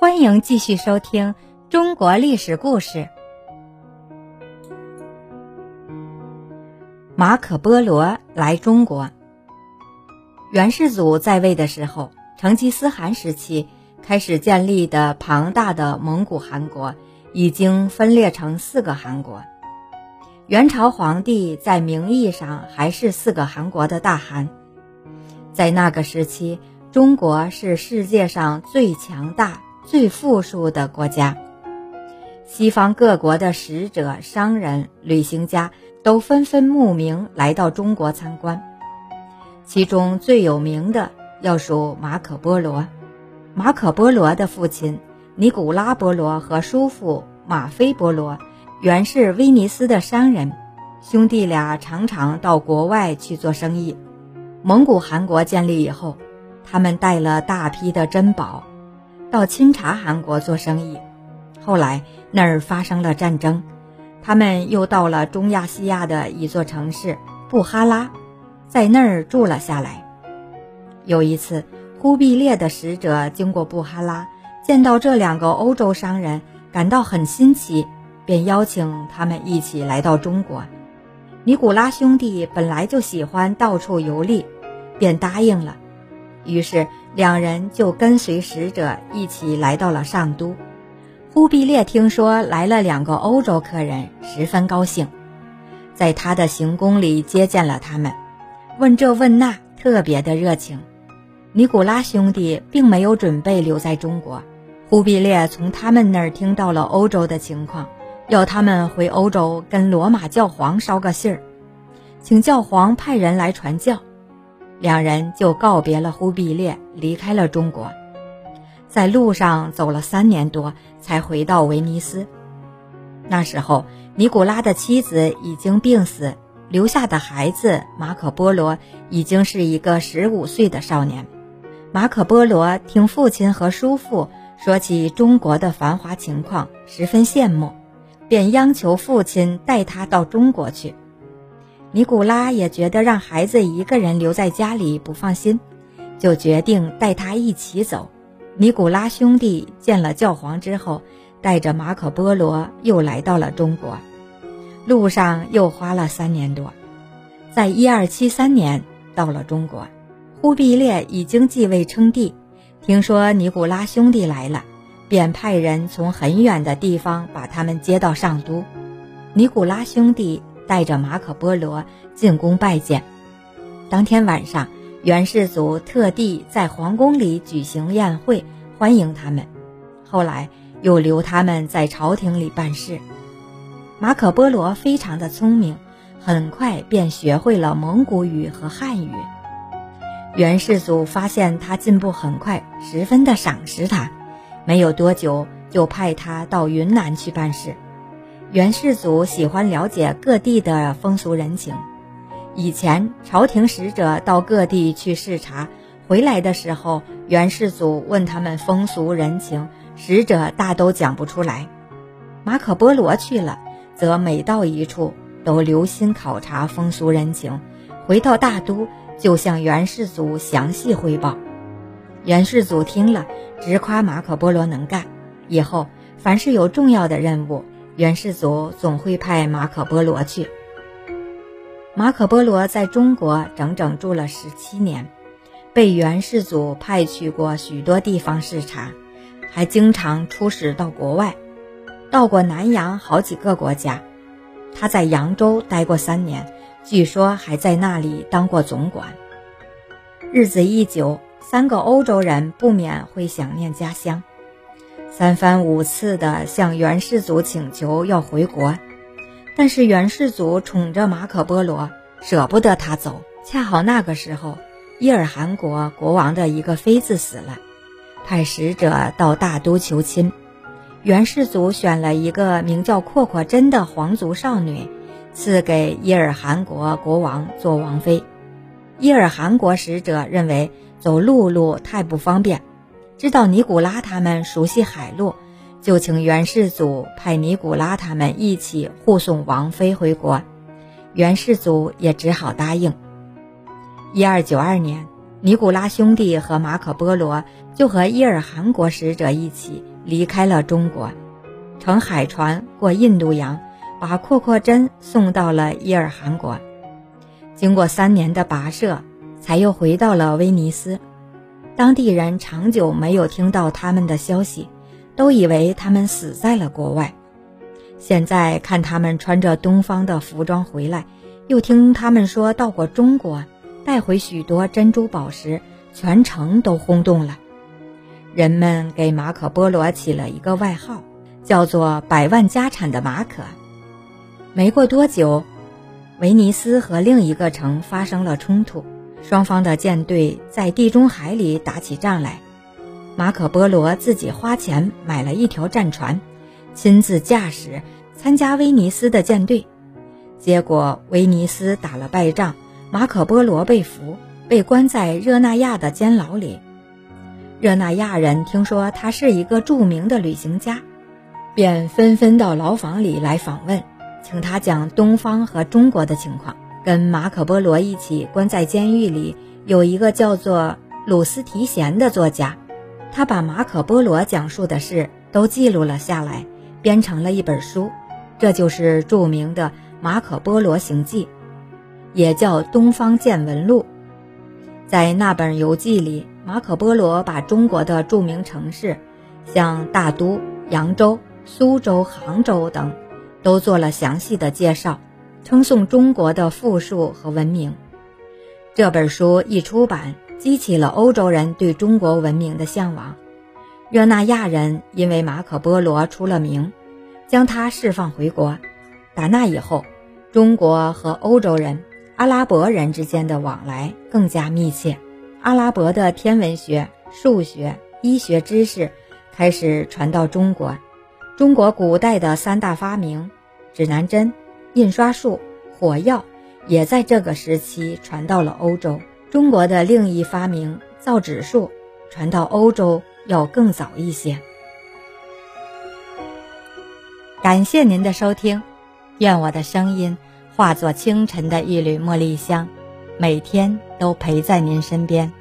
欢迎继续收听中国历史故事。马可·波罗来中国。元世祖在位的时候，成吉思汗时期开始建立的庞大的蒙古汗国，已经分裂成四个汗国。元朝皇帝在名义上还是四个汗国的大汗。在那个时期，中国是世界上最强大。最富庶的国家，西方各国的使者、商人、旅行家都纷纷慕名来到中国参观。其中最有名的要数马可·波罗。马可·波罗的父亲尼古拉·波罗和叔父马菲·波罗原是威尼斯的商人，兄弟俩常常到国外去做生意。蒙古汗国建立以后，他们带了大批的珍宝。到钦察汗国做生意，后来那儿发生了战争，他们又到了中亚西亚的一座城市布哈拉，在那儿住了下来。有一次，忽必烈的使者经过布哈拉，见到这两个欧洲商人，感到很新奇，便邀请他们一起来到中国。尼古拉兄弟本来就喜欢到处游历，便答应了。于是。两人就跟随使者一起来到了上都。忽必烈听说来了两个欧洲客人，十分高兴，在他的行宫里接见了他们，问这问那，特别的热情。尼古拉兄弟并没有准备留在中国。忽必烈从他们那儿听到了欧洲的情况，要他们回欧洲跟罗马教皇捎个信儿，请教皇派人来传教。两人就告别了忽必烈，离开了中国，在路上走了三年多，才回到威尼斯。那时候，尼古拉的妻子已经病死，留下的孩子马可·波罗已经是一个十五岁的少年。马可·波罗听父亲和叔父说起中国的繁华情况，十分羡慕，便央求父亲带他到中国去。尼古拉也觉得让孩子一个人留在家里不放心，就决定带他一起走。尼古拉兄弟见了教皇之后，带着马可·波罗又来到了中国，路上又花了三年多，在一二七三年到了中国。忽必烈已经继位称帝，听说尼古拉兄弟来了，便派人从很远的地方把他们接到上都。尼古拉兄弟。带着马可·波罗进宫拜见。当天晚上，元世祖特地在皇宫里举行宴会欢迎他们，后来又留他们在朝廷里办事。马可·波罗非常的聪明，很快便学会了蒙古语和汉语。元世祖发现他进步很快，十分的赏识他，没有多久就派他到云南去办事。元世祖喜欢了解各地的风俗人情。以前朝廷使者到各地去视察，回来的时候，元世祖问他们风俗人情，使者大都讲不出来。马可·波罗去了，则每到一处都留心考察风俗人情，回到大都就向元世祖详细汇报。元世祖听了，直夸马可·波罗能干，以后凡是有重要的任务。元世祖总会派马可·波罗去。马可·波罗在中国整整住了十七年，被元世祖派去过许多地方视察，还经常出使到国外，到过南洋好几个国家。他在扬州待过三年，据说还在那里当过总管。日子一久，三个欧洲人不免会想念家乡。三番五次地向元世祖请求要回国，但是元世祖宠着马可·波罗，舍不得他走。恰好那个时候，伊尔汗国国王的一个妃子死了，派使者到大都求亲。元世祖选了一个名叫阔阔真的皇族少女，赐给伊尔汗国国王做王妃。伊尔汗国使者认为走陆路太不方便。知道尼古拉他们熟悉海路，就请元世祖派尼古拉他们一起护送王妃回国。元世祖也只好答应。一二九二年，尼古拉兄弟和马可·波罗就和伊尔汗国使者一起离开了中国，乘海船过印度洋，把阔阔真送到了伊尔汗国。经过三年的跋涉，才又回到了威尼斯。当地人长久没有听到他们的消息，都以为他们死在了国外。现在看他们穿着东方的服装回来，又听他们说到过中国，带回许多珍珠宝石，全城都轰动了。人们给马可·波罗起了一个外号，叫做“百万家产的马可”。没过多久。威尼斯和另一个城发生了冲突，双方的舰队在地中海里打起仗来。马可·波罗自己花钱买了一条战船，亲自驾驶参加威尼斯的舰队。结果威尼斯打了败仗，马可·波罗被俘，被关在热那亚的监牢里。热那亚人听说他是一个著名的旅行家，便纷纷到牢房里来访问。请他讲东方和中国的情况。跟马可·波罗一起关在监狱里有一个叫做鲁斯提贤的作家，他把马可·波罗讲述的事都记录了下来，编成了一本书，这就是著名的《马可·波罗行记》，也叫《东方见闻录》。在那本游记里，马可·波罗把中国的著名城市，像大都、扬州、苏州、杭州等。都做了详细的介绍，称颂中国的富庶和文明。这本书一出版，激起了欧洲人对中国文明的向往。热那亚人因为马可·波罗出了名，将他释放回国。打那以后，中国和欧洲人、阿拉伯人之间的往来更加密切。阿拉伯的天文学、数学、医学知识开始传到中国。中国古代的三大发明——指南针、印刷术、火药，也在这个时期传到了欧洲。中国的另一发明——造纸术，传到欧洲要更早一些。感谢您的收听，愿我的声音化作清晨的一缕茉莉香，每天都陪在您身边。